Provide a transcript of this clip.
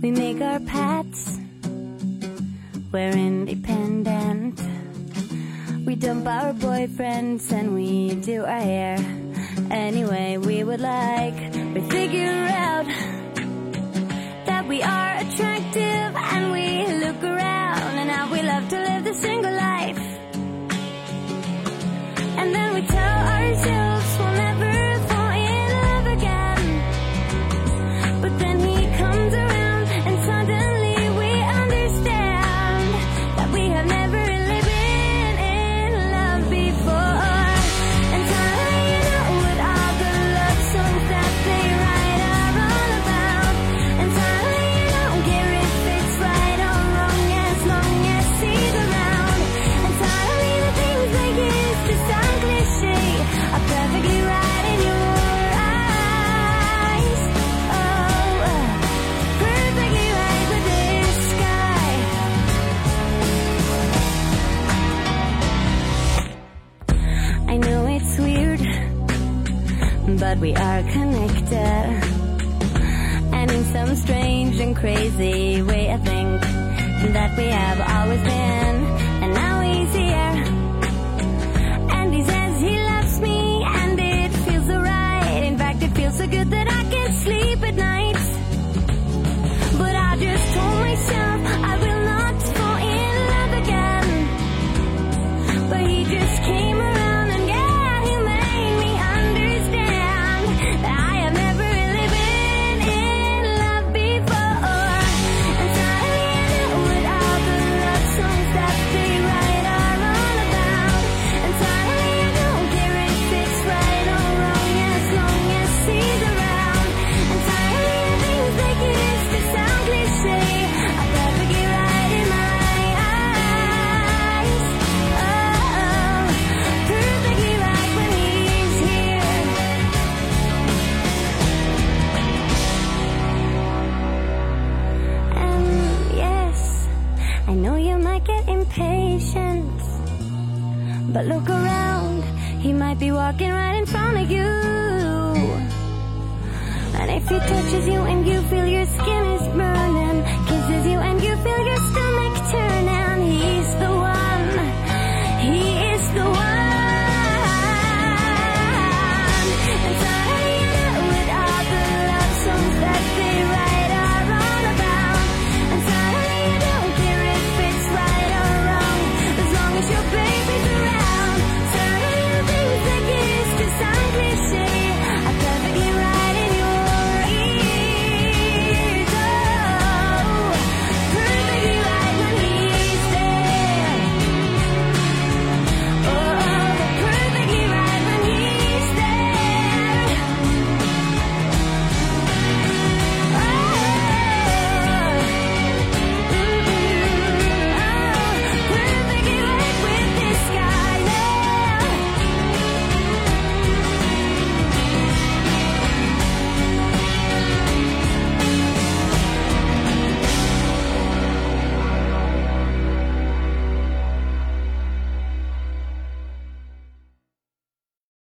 We make our paths. We're independent. We dump our boyfriends and we do our hair any way we would like. We figure out but we are connected. And in some strange and crazy way, I think that we have always been. And now he's here. And he says he loves me, and it feels so right. In fact, it feels so good that I can't sleep at night. But I just told myself I will not fall in love again. But he just came I know you might get impatient. But look around, he might be walking right in front of you. And if he touches you and you feel your skin